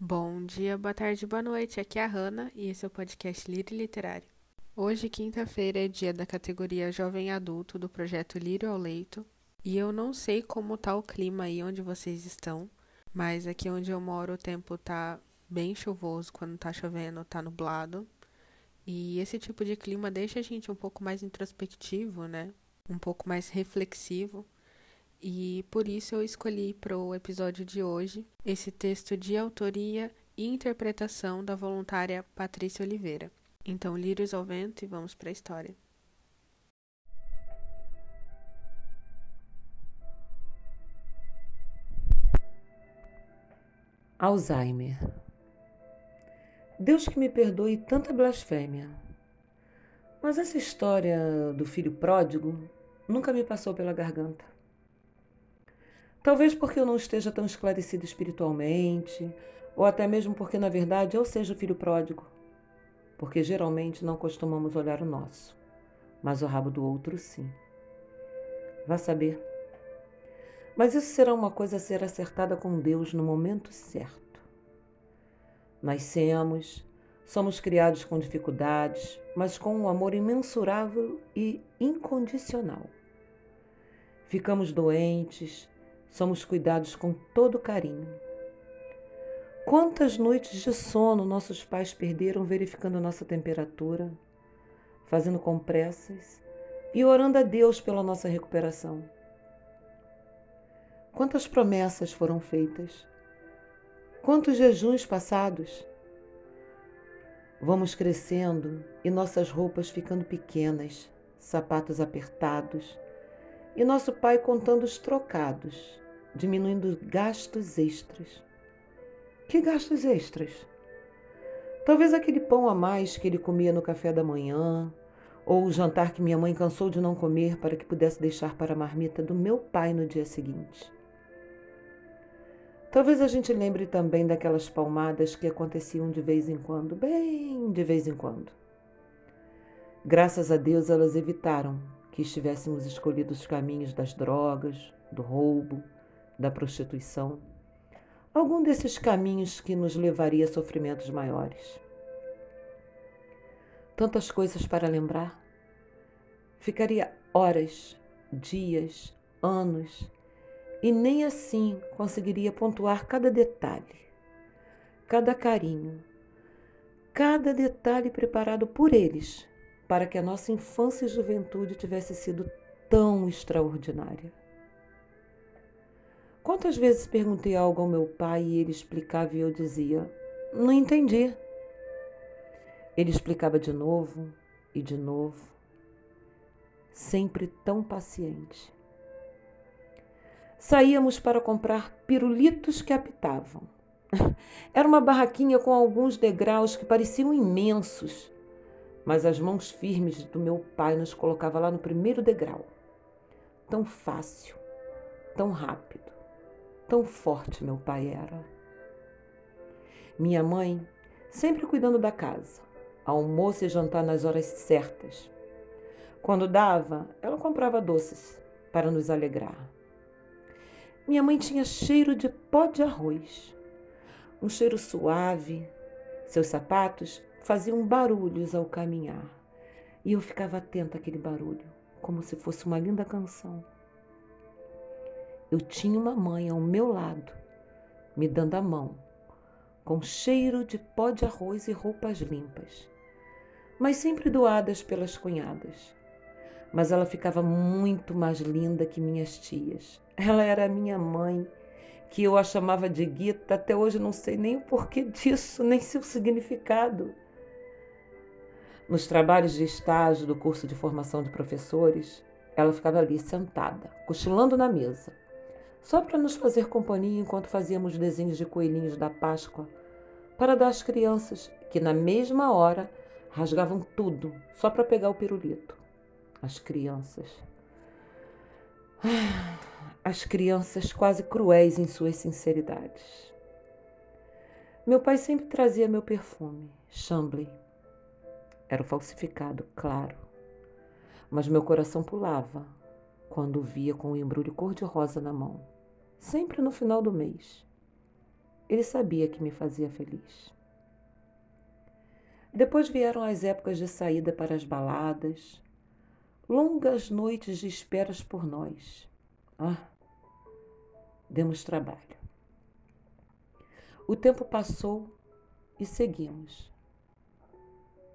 Bom dia, boa tarde, boa noite. Aqui é a Hanna e esse é o podcast Lírio Literário. Hoje, quinta-feira, é dia da categoria Jovem Adulto do projeto Lírio ao Leito. E eu não sei como tá o clima aí onde vocês estão, mas aqui onde eu moro o tempo tá bem chuvoso, quando tá chovendo tá nublado. E esse tipo de clima deixa a gente um pouco mais introspectivo, né? Um pouco mais reflexivo. E por isso eu escolhi para o episódio de hoje esse texto de autoria e interpretação da voluntária Patrícia Oliveira. Então, lírios ao vento e vamos para a história. Alzheimer. Deus que me perdoe tanta blasfêmia. Mas essa história do filho pródigo nunca me passou pela garganta. Talvez porque eu não esteja tão esclarecido espiritualmente, ou até mesmo porque, na verdade, eu seja o filho pródigo. Porque geralmente não costumamos olhar o nosso, mas o rabo do outro sim. Vá saber. Mas isso será uma coisa a ser acertada com Deus no momento certo. Nascemos, somos criados com dificuldades, mas com um amor imensurável e incondicional. Ficamos doentes, somos cuidados com todo carinho. Quantas noites de sono nossos pais perderam verificando nossa temperatura, fazendo compressas e orando a Deus pela nossa recuperação? Quantas promessas foram feitas? Quantos jejuns passados? Vamos crescendo e nossas roupas ficando pequenas, sapatos apertados, e nosso pai contando os trocados, diminuindo gastos extras. Que gastos extras? Talvez aquele pão a mais que ele comia no café da manhã, ou o jantar que minha mãe cansou de não comer para que pudesse deixar para a marmita do meu pai no dia seguinte. Talvez a gente lembre também daquelas palmadas que aconteciam de vez em quando, bem de vez em quando. Graças a Deus elas evitaram que estivéssemos escolhido os caminhos das drogas, do roubo, da prostituição, algum desses caminhos que nos levaria a sofrimentos maiores. Tantas coisas para lembrar. Ficaria horas, dias, anos, e nem assim conseguiria pontuar cada detalhe, cada carinho, cada detalhe preparado por eles para que a nossa infância e juventude tivesse sido tão extraordinária. Quantas vezes perguntei algo ao meu pai e ele explicava e eu dizia: Não entendi. Ele explicava de novo e de novo, sempre tão paciente. Saíamos para comprar pirulitos que apitavam. Era uma barraquinha com alguns degraus que pareciam imensos mas as mãos firmes do meu pai nos colocava lá no primeiro degrau. Tão fácil, tão rápido, tão forte meu pai era. Minha mãe, sempre cuidando da casa, almoço e jantar nas horas certas. Quando dava, ela comprava doces para nos alegrar. Minha mãe tinha cheiro de pó de arroz, um cheiro suave. Seus sapatos faziam barulhos ao caminhar. E eu ficava atenta àquele barulho, como se fosse uma linda canção. Eu tinha uma mãe ao meu lado, me dando a mão, com cheiro de pó de arroz e roupas limpas, mas sempre doadas pelas cunhadas. Mas ela ficava muito mais linda que minhas tias. Ela era minha mãe, que eu a chamava de Guita, até hoje não sei nem o porquê disso, nem seu significado. Nos trabalhos de estágio do curso de formação de professores, ela ficava ali sentada, cochilando na mesa, só para nos fazer companhia enquanto fazíamos desenhos de coelhinhos da Páscoa para dar às crianças que, na mesma hora, rasgavam tudo só para pegar o pirulito. As crianças. As crianças quase cruéis em suas sinceridades. Meu pai sempre trazia meu perfume, Chambly era falsificado, claro. Mas meu coração pulava quando o via com o embrulho cor-de-rosa na mão, sempre no final do mês. ele sabia que me fazia feliz. Depois vieram as épocas de saída para as baladas, longas noites de esperas por nós. Ah, demos trabalho. O tempo passou e seguimos.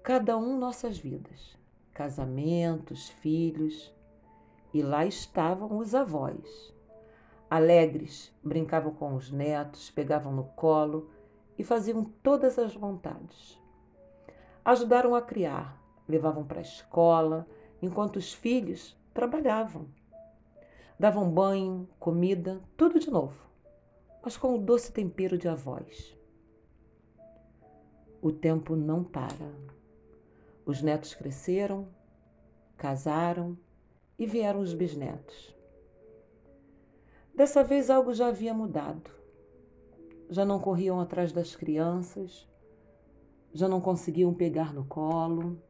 Cada um nossas vidas, casamentos, filhos, e lá estavam os avós. Alegres, brincavam com os netos, pegavam no colo e faziam todas as vontades. Ajudaram a criar, levavam para a escola, enquanto os filhos trabalhavam. Davam banho, comida, tudo de novo, mas com o doce tempero de avós. O tempo não para. Os netos cresceram, casaram e vieram os bisnetos. Dessa vez algo já havia mudado. Já não corriam atrás das crianças, já não conseguiam pegar no colo,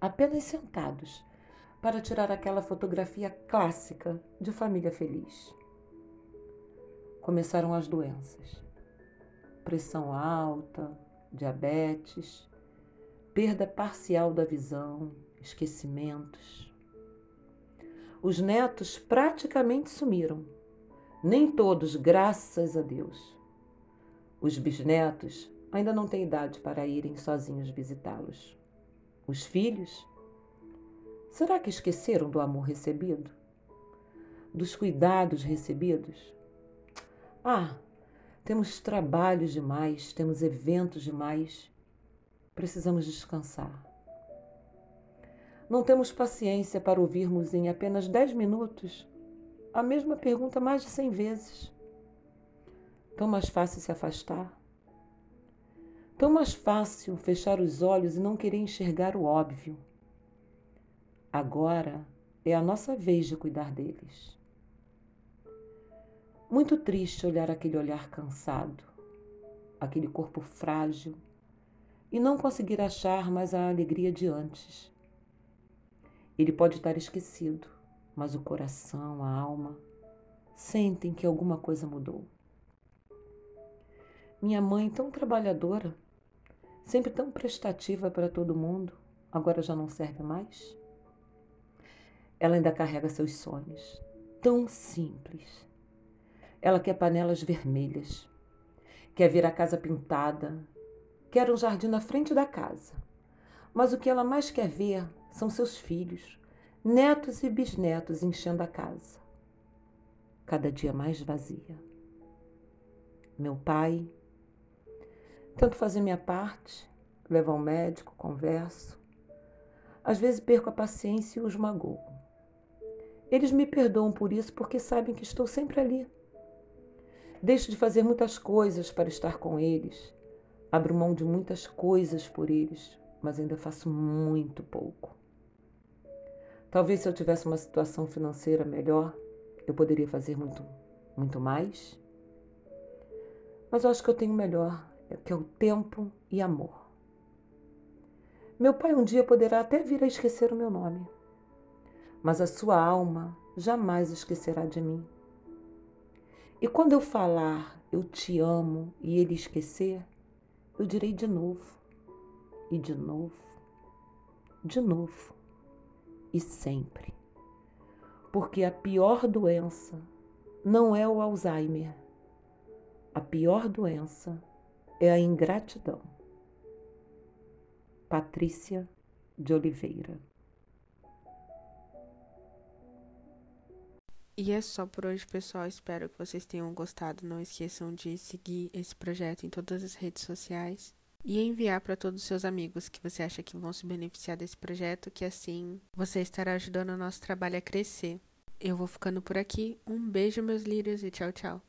apenas sentados para tirar aquela fotografia clássica de família feliz. Começaram as doenças: pressão alta, diabetes, perda parcial da visão, esquecimentos. Os netos praticamente sumiram. Nem todos, graças a Deus. Os bisnetos ainda não têm idade para irem sozinhos visitá-los. Os filhos? Será que esqueceram do amor recebido? Dos cuidados recebidos? Ah, temos trabalhos demais, temos eventos demais. Precisamos descansar. Não temos paciência para ouvirmos em apenas dez minutos a mesma pergunta mais de cem vezes. Tão mais fácil se afastar. Tão mais fácil fechar os olhos e não querer enxergar o óbvio. Agora é a nossa vez de cuidar deles. Muito triste olhar aquele olhar cansado, aquele corpo frágil e não conseguir achar mais a alegria de antes. Ele pode estar esquecido, mas o coração, a alma, sentem que alguma coisa mudou. Minha mãe, tão trabalhadora, sempre tão prestativa para todo mundo, agora já não serve mais? Ela ainda carrega seus sonhos, tão simples ela quer panelas vermelhas, quer ver a casa pintada, quer um jardim na frente da casa. Mas o que ela mais quer ver são seus filhos, netos e bisnetos enchendo a casa. Cada dia mais vazia. Meu pai, tento fazer minha parte, levo ao médico, converso. Às vezes perco a paciência e os magoo. Eles me perdoam por isso porque sabem que estou sempre ali Deixo de fazer muitas coisas para estar com eles. Abro mão de muitas coisas por eles, mas ainda faço muito pouco. Talvez se eu tivesse uma situação financeira melhor, eu poderia fazer muito, muito mais. Mas eu acho que eu tenho melhor, que é o tempo e amor. Meu pai um dia poderá até vir a esquecer o meu nome, mas a sua alma jamais esquecerá de mim. E quando eu falar eu te amo e ele esquecer, eu direi de novo, e de novo, de novo, e sempre. Porque a pior doença não é o Alzheimer. A pior doença é a ingratidão. Patrícia de Oliveira E é só por hoje, pessoal. Espero que vocês tenham gostado. Não esqueçam de seguir esse projeto em todas as redes sociais e enviar para todos os seus amigos que você acha que vão se beneficiar desse projeto, que assim você estará ajudando o nosso trabalho a crescer. Eu vou ficando por aqui. Um beijo, meus lírios, e tchau, tchau.